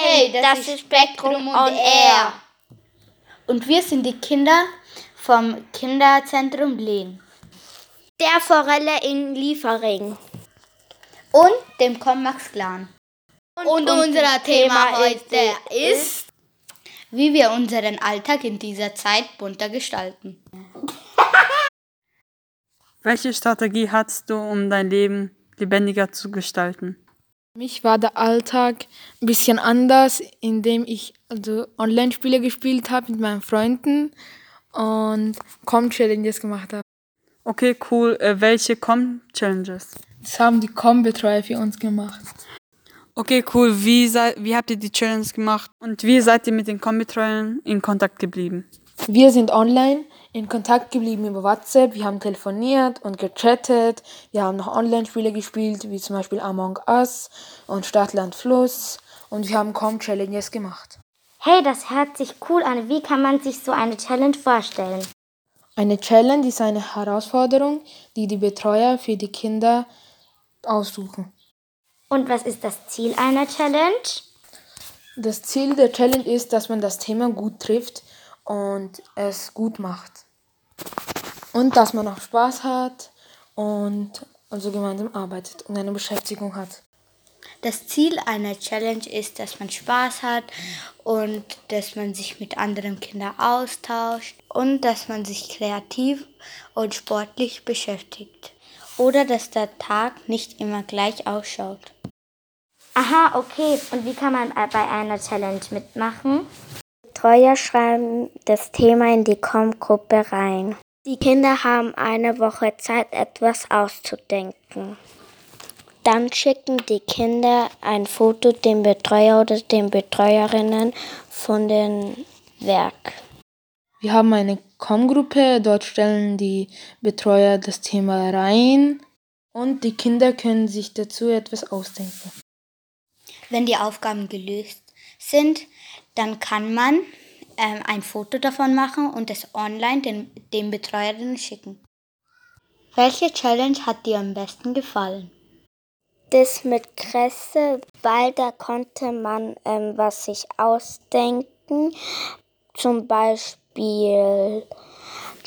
Hey, das, das ist Spektrum on Air. Und wir sind die Kinder vom Kinderzentrum Lehn. Der Forelle in Liefering. Und dem Commax Clan. Und, und unser Thema heute ist, wie wir unseren Alltag in dieser Zeit bunter gestalten. Welche Strategie hast du, um dein Leben lebendiger zu gestalten? Mich war der Alltag ein bisschen anders, indem ich also Online-Spiele gespielt habe mit meinen Freunden und Com-Challenges gemacht habe. Okay, cool. Äh, welche Com-Challenges? Das haben die Com-Betreuer für uns gemacht. Okay, cool. Wie, sei, wie habt ihr die Challenge gemacht und wie seid ihr mit den Com-Betreuern in Kontakt geblieben? Wir sind online in Kontakt geblieben über WhatsApp. Wir haben telefoniert und gechattet. Wir haben noch Online-Spiele gespielt, wie zum Beispiel Among Us und Stadtland Fluss. Und wir haben kaum Challenges gemacht. Hey, das hört sich cool an. Wie kann man sich so eine Challenge vorstellen? Eine Challenge ist eine Herausforderung, die die Betreuer für die Kinder aussuchen. Und was ist das Ziel einer Challenge? Das Ziel der Challenge ist, dass man das Thema gut trifft und es gut macht. Und dass man auch Spaß hat und also gemeinsam arbeitet und eine Beschäftigung hat. Das Ziel einer Challenge ist, dass man Spaß hat und dass man sich mit anderen Kindern austauscht und dass man sich kreativ und sportlich beschäftigt. Oder dass der Tag nicht immer gleich ausschaut. Aha, okay. Und wie kann man bei einer Challenge mitmachen? Betreuer schreiben das Thema in die Com-Gruppe rein. Die Kinder haben eine Woche Zeit, etwas auszudenken. Dann schicken die Kinder ein Foto dem Betreuer oder den Betreuerinnen von dem Werk. Wir haben eine Com-Gruppe, dort stellen die Betreuer das Thema rein und die Kinder können sich dazu etwas ausdenken. Wenn die Aufgaben gelöst sind, dann kann man ähm, ein Foto davon machen und es online den, den Betreuerinnen schicken. Welche Challenge hat dir am besten gefallen? Das mit Kresse, weil da konnte man ähm, was sich ausdenken, zum Beispiel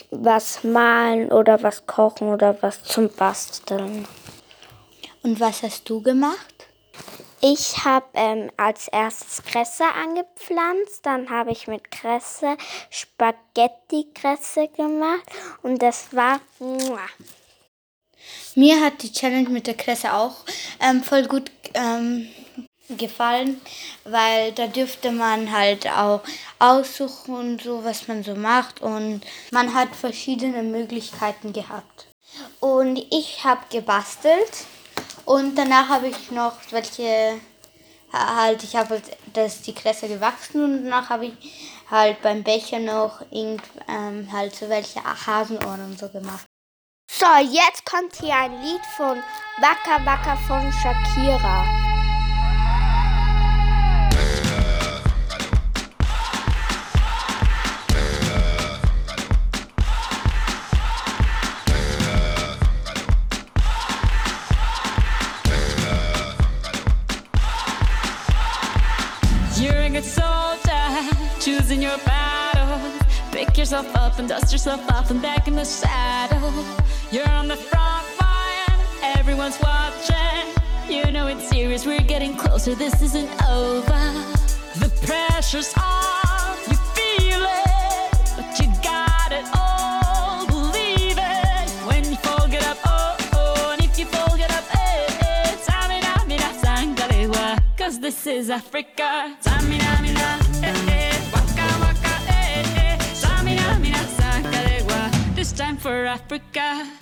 was malen oder was kochen oder was zum Basteln. Und was hast du gemacht? Ich habe ähm, als erstes Kresse angepflanzt, dann habe ich mit Kresse Spaghetti-Kresse gemacht und das war. Muah. Mir hat die Challenge mit der Kresse auch ähm, voll gut ähm, gefallen, weil da dürfte man halt auch aussuchen, so was man so macht und man hat verschiedene Möglichkeiten gehabt. Und ich habe gebastelt und danach habe ich noch welche, halt, ich habe das die Kresse gewachsen und danach habe ich halt beim Becher noch irgend, ähm, halt so welche Hasenohren und so gemacht. So, jetzt kommt hier ein Lied von Waka Waka von Shakira. Choosing your battles. Pick yourself up and dust yourself off and back in the saddle. You're on the front line, everyone's watching. You know it's serious, we're getting closer, this isn't over. The pressure's on, you feel it, but you got it all. Believe it when you up, oh, oh, and if you up, eh, eh. This is Africa. For Africa.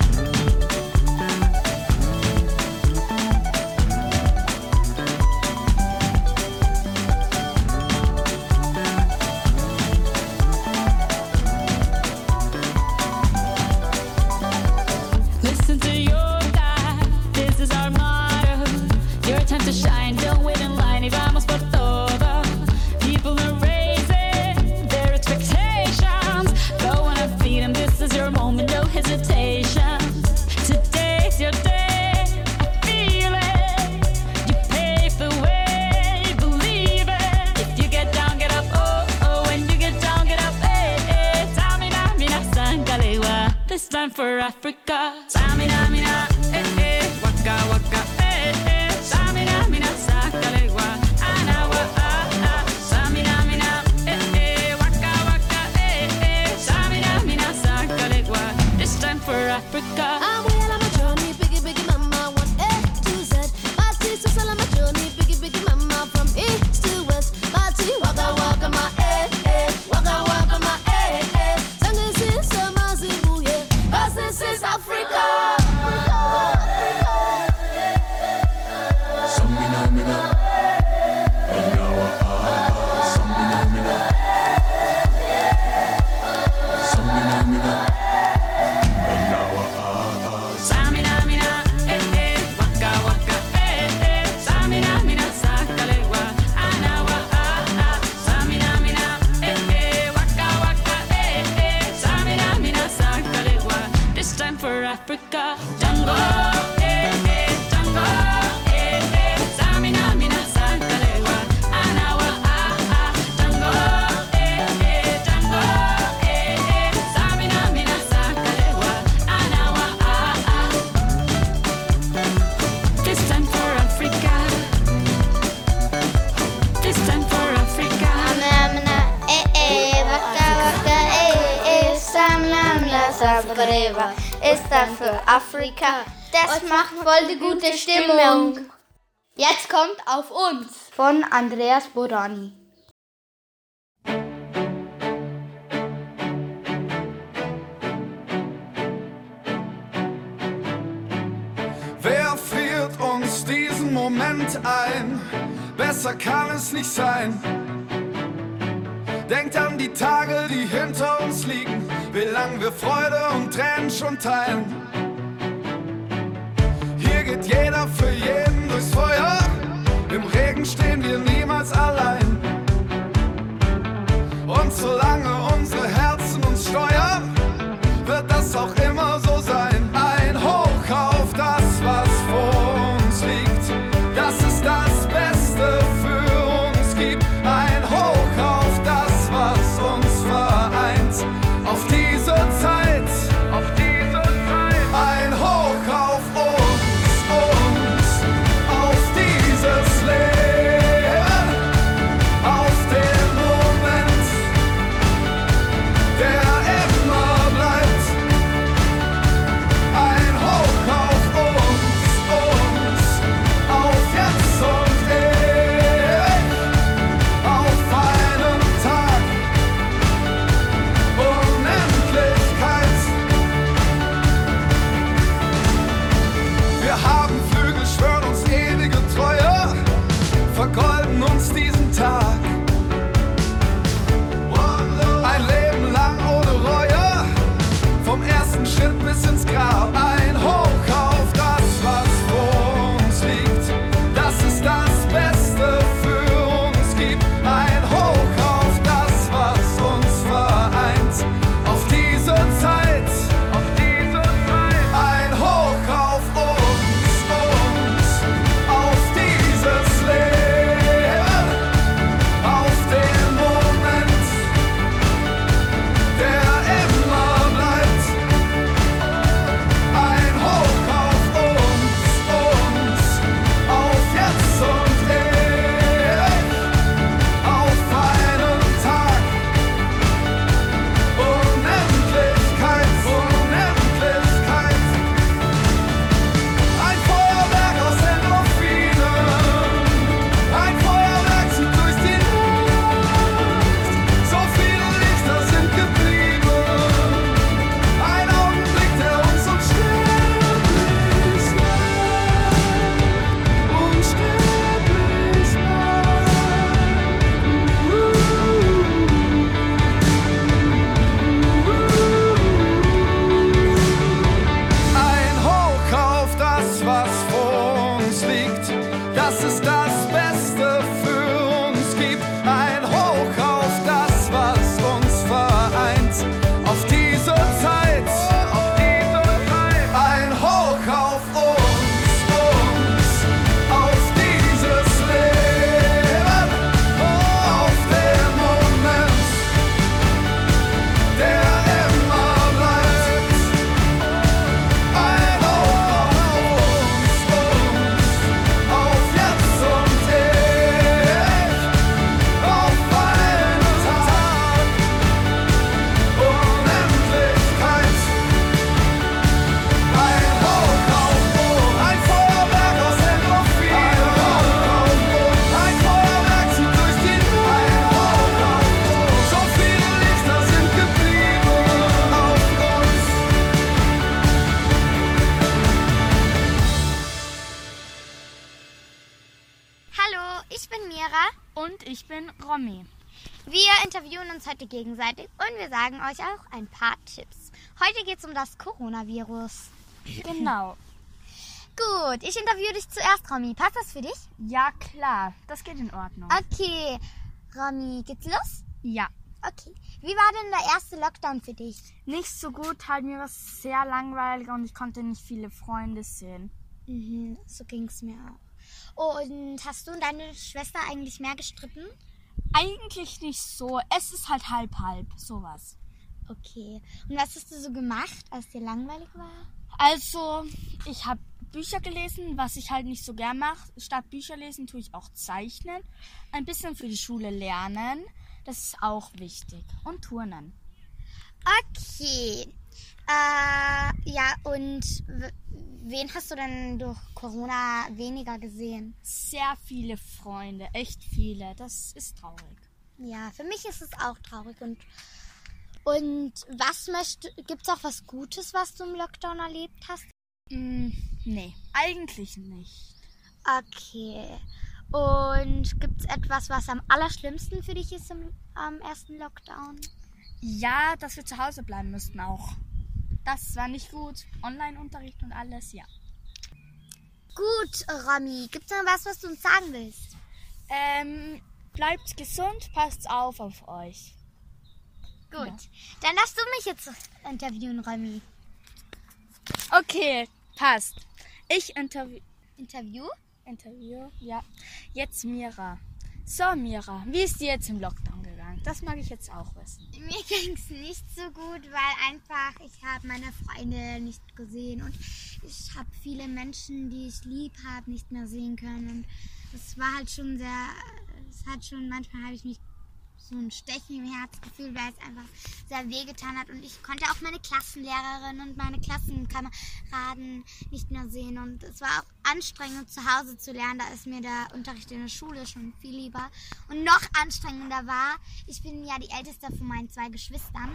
Breva ist da für Afrika. Das macht voll die gute Stimmung. Jetzt kommt auf uns von Andreas Borani. Wer friert uns diesen Moment ein? Besser kann es nicht sein. Denkt an die Tage, die hinter uns liegen wie lang wir Freude und Tränen schon teilen. Hier geht jeder für jeden durchs Feuer, im Regen stehen wir niemals allein. Und solange unsere Herzen uns steuern, wird das auch immer so. Uns heute gegenseitig und wir sagen euch auch ein paar Tipps. Heute geht es um das Coronavirus. Genau. Gut, ich interviewe dich zuerst, Romy. Passt das für dich? Ja, klar. Das geht in Ordnung. Okay. Romy, geht's los? Ja. Okay. Wie war denn der erste Lockdown für dich? Nicht so gut, halt mir was sehr langweilig und ich konnte nicht viele Freunde sehen. Mhm, so ging's mir auch. Und hast du und deine Schwester eigentlich mehr gestritten? Eigentlich nicht so. Es ist halt halb halb, sowas. Okay. Und was hast du so gemacht, als dir langweilig war? Also, ich habe Bücher gelesen, was ich halt nicht so gern mache. Statt Bücher lesen tue ich auch zeichnen. Ein bisschen für die Schule lernen. Das ist auch wichtig. Und turnen. Okay. Äh, ja, und wen hast du denn durch Corona weniger gesehen? Sehr viele Freunde, echt viele. Das ist traurig. Ja, für mich ist es auch traurig. Und, und was möchtest Gibt es auch was Gutes, was du im Lockdown erlebt hast? Mm, nee, eigentlich nicht. Okay. Und gibt es etwas, was am allerschlimmsten für dich ist im am ersten Lockdown? Ja, dass wir zu Hause bleiben müssten auch. Das war nicht gut. Online-Unterricht und alles, ja. Gut, Romy. Gibt es noch was, was du uns sagen willst? Ähm, bleibt gesund, passt auf auf euch. Gut. Dann darfst du mich jetzt interviewen, Romy. Okay, passt. Ich interview. Interview? Interview, ja. Jetzt Mira. So, Mira, wie ist dir jetzt im Lockdown gegangen? Das mag ich jetzt auch wissen. Mir ging es nicht so gut, weil einfach ich habe meine Freunde nicht gesehen und ich habe viele Menschen, die ich lieb habe, nicht mehr sehen können. Und das war halt schon sehr, es hat schon, manchmal habe ich mich so ein Stechen im Herz gefühlt, weil es einfach sehr wehgetan hat. Und ich konnte auch meine Klassenlehrerin und meine Klassenkameraden nicht mehr sehen. Und es war auch anstrengend, zu Hause zu lernen. Da ist mir der Unterricht in der Schule schon viel lieber. Und noch anstrengender war, ich bin ja die älteste von meinen zwei Geschwistern.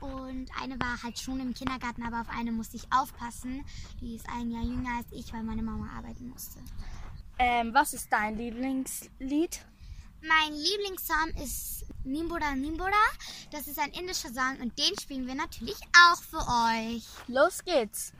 Und eine war halt schon im Kindergarten, aber auf eine musste ich aufpassen. Die ist ein Jahr jünger als ich, weil meine Mama arbeiten musste. Ähm, was ist dein Lieblingslied? Mein Lieblingssong ist Nimboda Nimboda. Das ist ein indischer Song und den spielen wir natürlich auch für euch. Los geht's.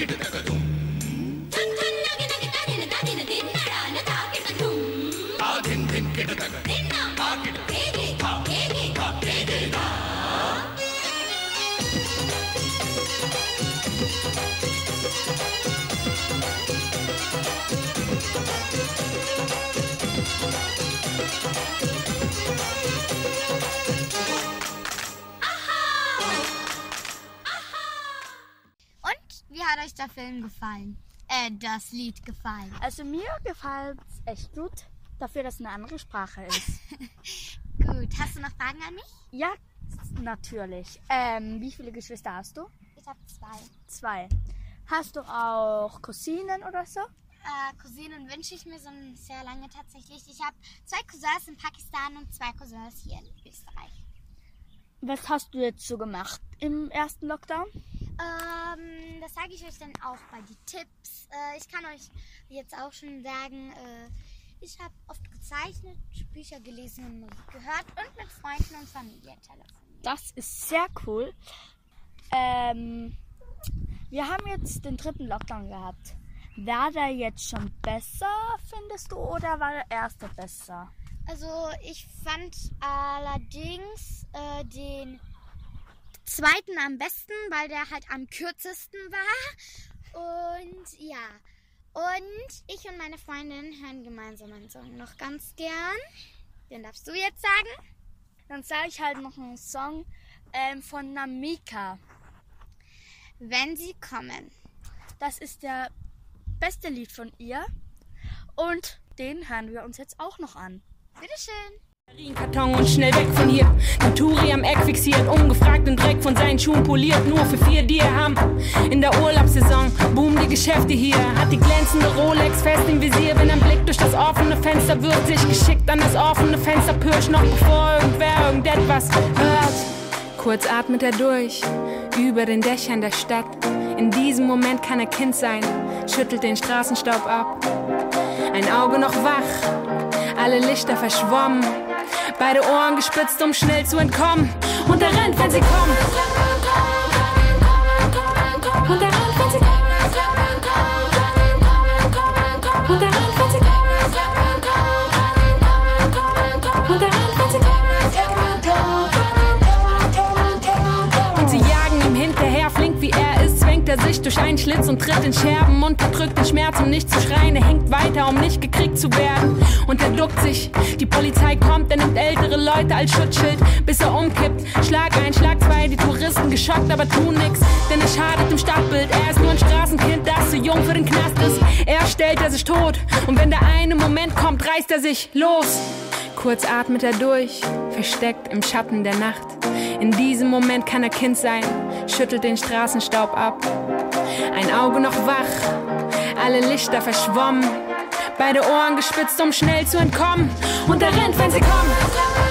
Get it. Film gefallen? Äh, das Lied gefallen. Also mir gefällt's echt gut, dafür, dass es eine andere Sprache ist. Gut, hast du noch Fragen an mich? ja, natürlich. Ähm, wie viele Geschwister hast du? Ich habe zwei. Zwei. Hast du auch Cousinen oder so? Äh, Cousinen wünsche ich mir so sehr lange tatsächlich. Ich habe zwei Cousins in Pakistan und zwei Cousins hier in Österreich. Was hast du jetzt so gemacht im ersten Lockdown? Ähm, das sage ich euch dann auch bei die Tipps. Äh, ich kann euch jetzt auch schon sagen, äh, ich habe oft gezeichnet, Bücher gelesen und Musik gehört und mit Freunden und Familie telefoniert. Das ist sehr cool. Ähm, wir haben jetzt den dritten Lockdown gehabt. War der jetzt schon besser, findest du, oder war der erste besser? Also ich fand allerdings äh, den zweiten am besten, weil der halt am kürzesten war. Und ja, und ich und meine Freundin hören gemeinsam einen Song noch ganz gern. Den darfst du jetzt sagen? Dann sage ich halt noch einen Song ähm, von Namika. Wenn sie kommen. Das ist der beste Lied von ihr. Und den hören wir uns jetzt auch noch an. Bitteschön. Karton und schnell weg von hier. Den Touri am Eck fixiert, ungefragt den Dreck von seinen Schuhen poliert. Nur für vier Dirham. In der Urlaubssaison boomen die Geschäfte hier. Hat die glänzende Rolex fest im Visier. Wenn ein Blick durch das offene Fenster wirft, sich geschickt an das offene Fenster pirsch noch bevor irgendwer irgendetwas hört. Kurz atmet er durch, über den Dächern der Stadt. In diesem Moment kann er Kind sein, schüttelt den Straßenstaub ab. Ein Auge noch wach, alle Lichter verschwommen. Beide Ohren gespitzt, um schnell zu entkommen. Und er rennt, wenn sie kommen. Und er rennt, durch einen Schlitz und tritt in Scherben, unterdrückt den Schmerz, um nicht zu schreien. Er hinkt weiter, um nicht gekriegt zu werden. Und er duckt sich, die Polizei kommt, er nimmt ältere Leute als Schutzschild, bis er umkippt. Schlag ein, Schlag zwei, die Touristen geschockt, aber tun nix, denn er schadet dem Stadtbild. Er ist nur ein Straßenkind, das zu jung für den Knast ist. Er stellt er sich tot, und wenn der eine Moment kommt, reißt er sich los. Kurz atmet er durch, versteckt im Schatten der Nacht. In diesem Moment kann er Kind sein, schüttelt den Straßenstaub ab. Ein Auge noch wach, alle Lichter verschwommen. Beide Ohren gespitzt, um schnell zu entkommen. Und er rennt, wenn sie kommen.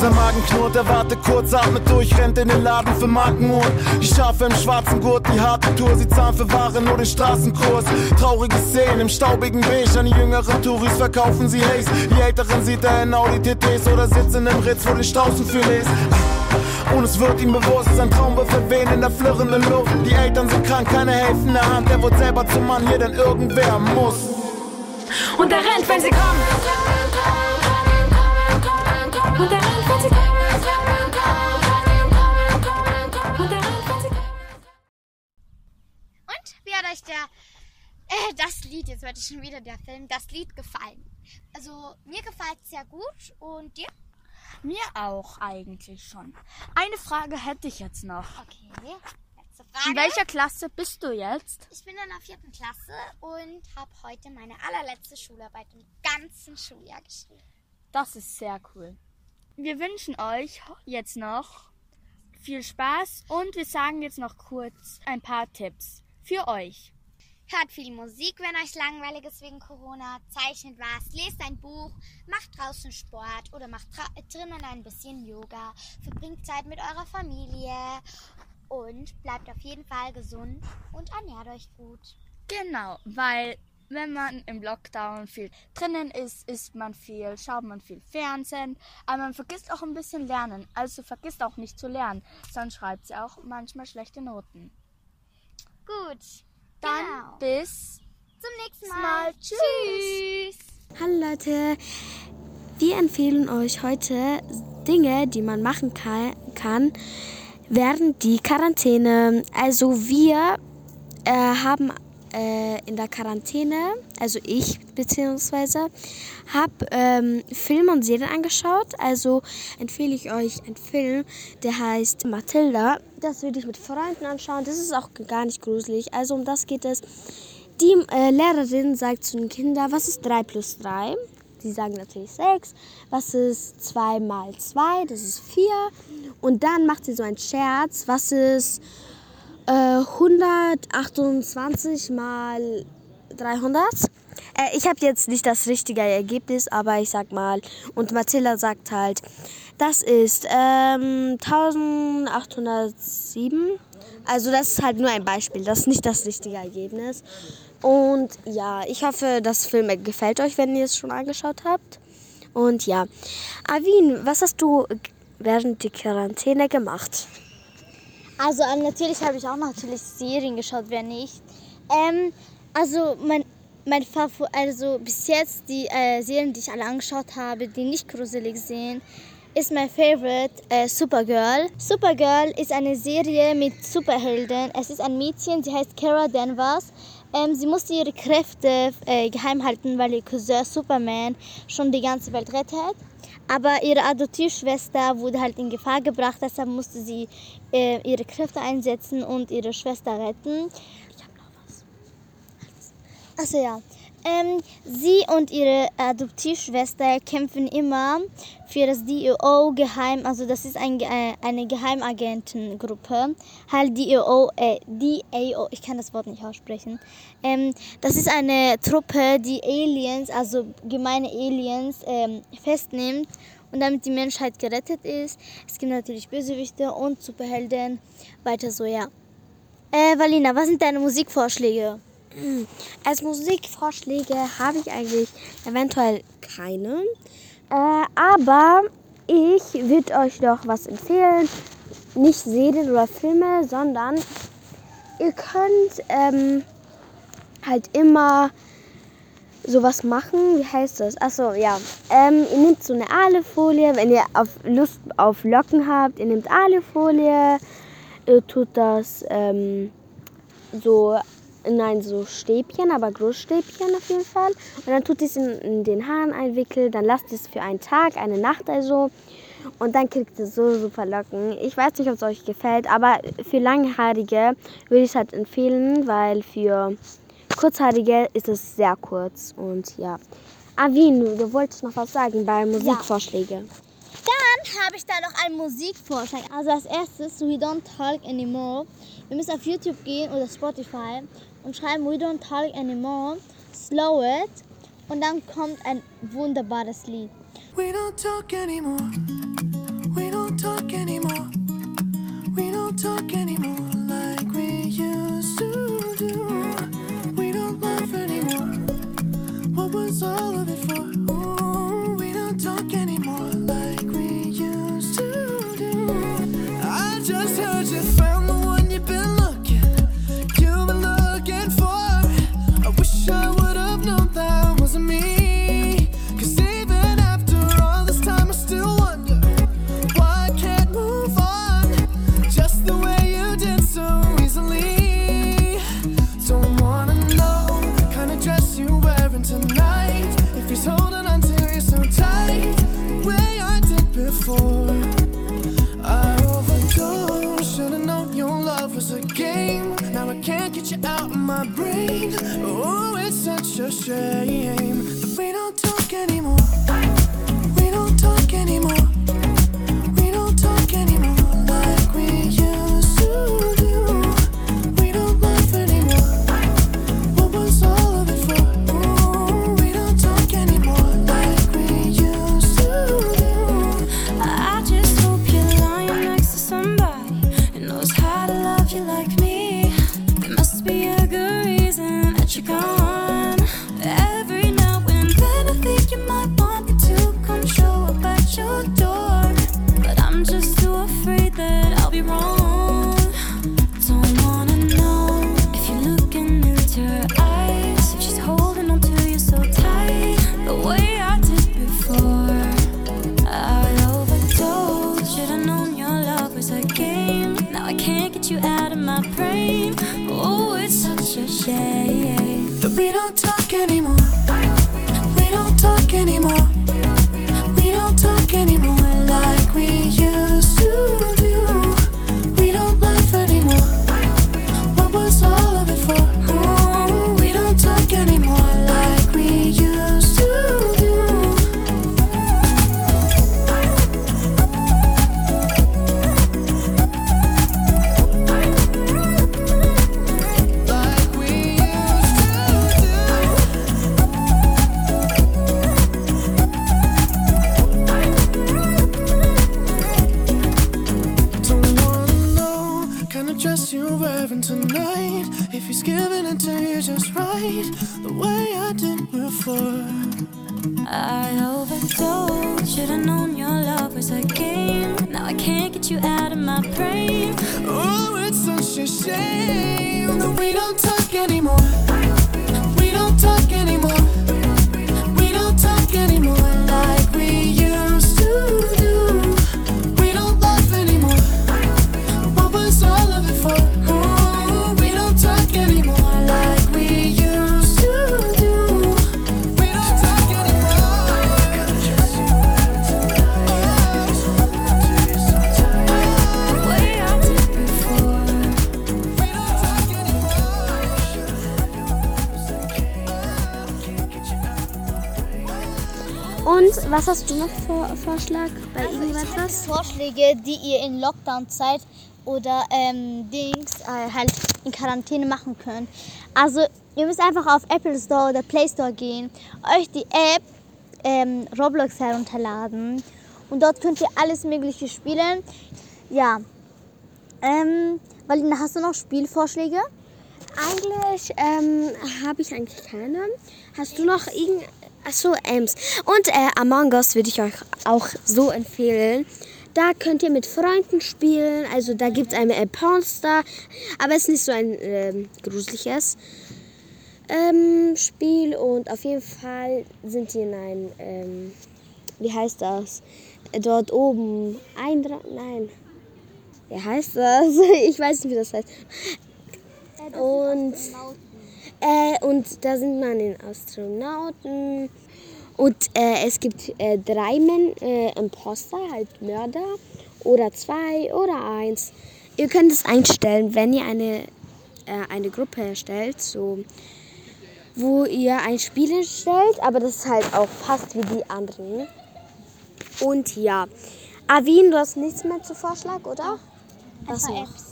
Sein Magen knurrt, er wartet kurz, atmet durch, rennt in den Laden für Markenuhren. Die Schafe im schwarzen Gurt, die harte Tour, sie zahlen für Ware nur den Straßenkurs. Traurige Szenen im staubigen Beige, an die jüngeren Touris verkaufen sie Haze. Die älteren sieht er in Audi TTs oder sitzen im Ritz vor den Straußenfilets. Und es wird ihm bewusst, sein Traum wird verwehen in der flirrenden Luft. Die Eltern sind krank, keine helfende Hand, er wird selber zum Mann hier, denn irgendwer muss. Und er rennt, wenn sie kommen. Und wie hat euch der, äh, das Lied, jetzt wird schon wieder der Film, das Lied gefallen? Also mir gefällt es sehr gut und dir? Mir auch eigentlich schon. Eine Frage hätte ich jetzt noch. Okay, letzte Frage. In welcher Klasse bist du jetzt? Ich bin in der vierten Klasse und habe heute meine allerletzte Schularbeit im ganzen Schuljahr geschrieben. Das ist sehr cool. Wir wünschen euch jetzt noch viel Spaß und wir sagen jetzt noch kurz ein paar Tipps für euch. Hört viel Musik, wenn euch langweilig ist wegen Corona. Zeichnet was, lest ein Buch, macht draußen Sport oder macht drinnen ein bisschen Yoga. Verbringt Zeit mit eurer Familie und bleibt auf jeden Fall gesund und ernährt euch gut. Genau, weil wenn man im Lockdown viel drinnen ist, isst man viel, schaut man viel Fernsehen, aber man vergisst auch ein bisschen lernen. Also vergisst auch nicht zu lernen, sonst schreibt sie auch manchmal schlechte Noten. Gut, Dann genau. bis zum nächsten Mal. Mal. Tschüss. Hallo Leute, wir empfehlen euch heute Dinge, die man machen kann, während die Quarantäne. Also wir äh, haben äh, in der Quarantäne, also ich beziehungsweise, habe ähm, Filme und Serien angeschaut. Also empfehle ich euch einen Film, der heißt Matilda. Das würde ich mit Freunden anschauen. Das ist auch gar nicht gruselig. Also um das geht es. Die äh, Lehrerin sagt zu den Kindern, was ist 3 plus 3? Die sagen natürlich 6. Was ist 2 mal 2? Das ist 4. Und dann macht sie so einen Scherz. Was ist äh, 128 mal 300? Äh, ich habe jetzt nicht das richtige Ergebnis, aber ich sag mal. Und Matilda sagt halt, das ist ähm, 1807. Also das ist halt nur ein Beispiel, das ist nicht das richtige Ergebnis. Und ja, ich hoffe, das Film gefällt euch, wenn ihr es schon angeschaut habt. Und ja, Avin, was hast du während der Quarantäne gemacht? Also ähm, natürlich habe ich auch natürlich Serien geschaut, wer nicht. Ähm, also mein, mein Favorit, also bis jetzt die äh, Serien, die ich alle angeschaut habe, die nicht gruselig sind, ist mein Favorite äh, Supergirl. Supergirl ist eine Serie mit Superhelden. Es ist ein Mädchen, sie heißt Kara Danvers. Ähm, sie musste ihre Kräfte äh, geheim halten, weil ihr Cousin Superman schon die ganze Welt rettet. Aber ihre Adoptivschwester wurde halt in Gefahr gebracht, deshalb musste sie äh, ihre Kräfte einsetzen und ihre Schwester retten. Ich habe noch was. Achso, ja. Ähm, sie und ihre Adoptivschwester kämpfen immer für das DEO geheim, also das ist ein, äh, eine Geheimagentengruppe, halt DEO, äh, DAO, ich kann das Wort nicht aussprechen. Ähm, das ist eine Truppe, die Aliens, also gemeine Aliens, ähm, festnimmt und damit die Menschheit gerettet ist. Es gibt natürlich Bösewichte und Superhelden, weiter so, ja. Äh, Valina, was sind deine Musikvorschläge? Als Musikvorschläge habe ich eigentlich eventuell keine. Äh, aber ich würde euch doch was empfehlen. Nicht Serien oder Filme, sondern ihr könnt ähm, halt immer sowas machen. Wie heißt das? Achso, ja. Ähm, ihr nehmt so eine Alufolie, wenn ihr auf Lust auf Locken habt. Ihr nehmt Alufolie, ihr tut das ähm, so Nein, so Stäbchen, aber Großstäbchen auf jeden Fall. Und dann tut es in, in den Haaren einwickeln, dann lasst es für einen Tag, eine Nacht also. Und dann kriegt ihr so super Locken. Ich weiß nicht, ob es euch gefällt, aber für Langhaarige würde ich es halt empfehlen, weil für Kurzhaarige ist es sehr kurz. Und ja. Avin, du wolltest noch was sagen bei Musikvorschläge. Dann habe ich da noch einen Musikvorschlag. Also als erstes We Don't Talk Anymore. Wir müssen auf YouTube gehen oder Spotify und schreiben We Don't Talk Anymore, Slow It und dann kommt ein wunderbares Lied. We don't talk anymore. change. Shame that we don't talk Und was hast du noch für Vorschlag bei irgendwas? Vorschläge, die ihr in Lockdown-Zeit oder ähm, Dings äh, halt in Quarantäne machen könnt. Also ihr müsst einfach auf Apple Store oder Play Store gehen, euch die App ähm, Roblox herunterladen und dort könnt ihr alles Mögliche spielen. Ja. Ähm, Valina, hast du noch Spielvorschläge? Eigentlich ähm, habe ich eigentlich keine. Hast du noch irgend... Achso, Ems. Und äh, Among Us würde ich euch auch so empfehlen. Da könnt ihr mit Freunden spielen. Also da gibt es ein äh, Pornstar. Aber es ist nicht so ein ähm, gruseliges ähm, Spiel. Und auf jeden Fall sind die in ein... Ähm, wie heißt das? Dort oben. Ein... Nein. Wie heißt das? Ich weiß nicht, wie das heißt. Und, äh, und da sind man in Astronauten. Und äh, es gibt äh, drei Men äh, Imposter, halt Mörder. Oder zwei oder eins. Ihr könnt es einstellen, wenn ihr eine, äh, eine Gruppe erstellt, so, wo ihr ein Spiel erstellt, aber das ist halt auch fast wie die anderen. Und ja, Avin, du hast nichts mehr zu Vorschlag, oder? Noch? Apps.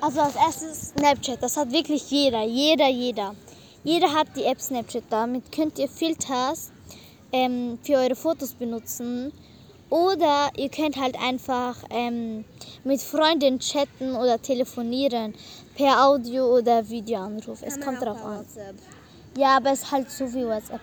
Also als erstes Snapchat. Das hat wirklich jeder, jeder, jeder. Jeder hat die App Snapchat. Damit könnt ihr Filters ähm, für eure Fotos benutzen. Oder ihr könnt halt einfach ähm, mit Freunden chatten oder telefonieren per Audio oder Videoanruf. Es kommt drauf an. Ja, aber es ist halt so wie WhatsApp.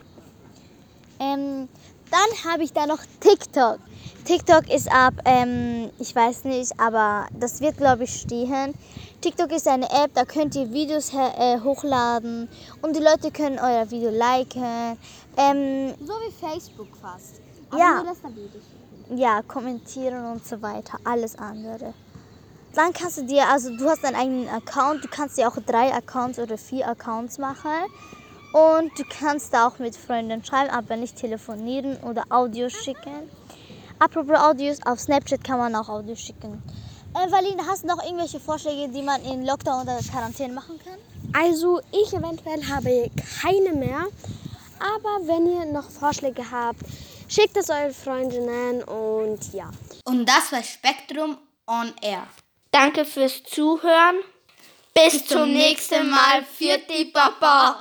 Ähm, dann habe ich da noch TikTok. TikTok ist ab, ähm, ich weiß nicht, aber das wird glaube ich stehen. TikTok ist eine App, da könnt ihr Videos äh, hochladen und die Leute können euer Video liken. Ähm, So wie Facebook fast. Ja. nur, dass da Videos ja, kommentieren und so weiter, alles andere. Dann kannst du dir, also du hast deinen eigenen Account, du kannst dir auch drei Accounts oder vier Accounts machen. Und du kannst da auch mit Freunden schreiben, aber nicht telefonieren oder Audio schicken. Apropos Audios, auf Snapchat kann man auch Audio schicken. Äh, Valine, hast du noch irgendwelche Vorschläge, die man in Lockdown oder Quarantäne machen kann? Also ich eventuell habe keine mehr. Aber wenn ihr noch Vorschläge habt, schickt es euren Freundinnen und ja. Und das war Spektrum on Air. Danke fürs Zuhören. Bis, zum nächsten Mal. Für die Papa.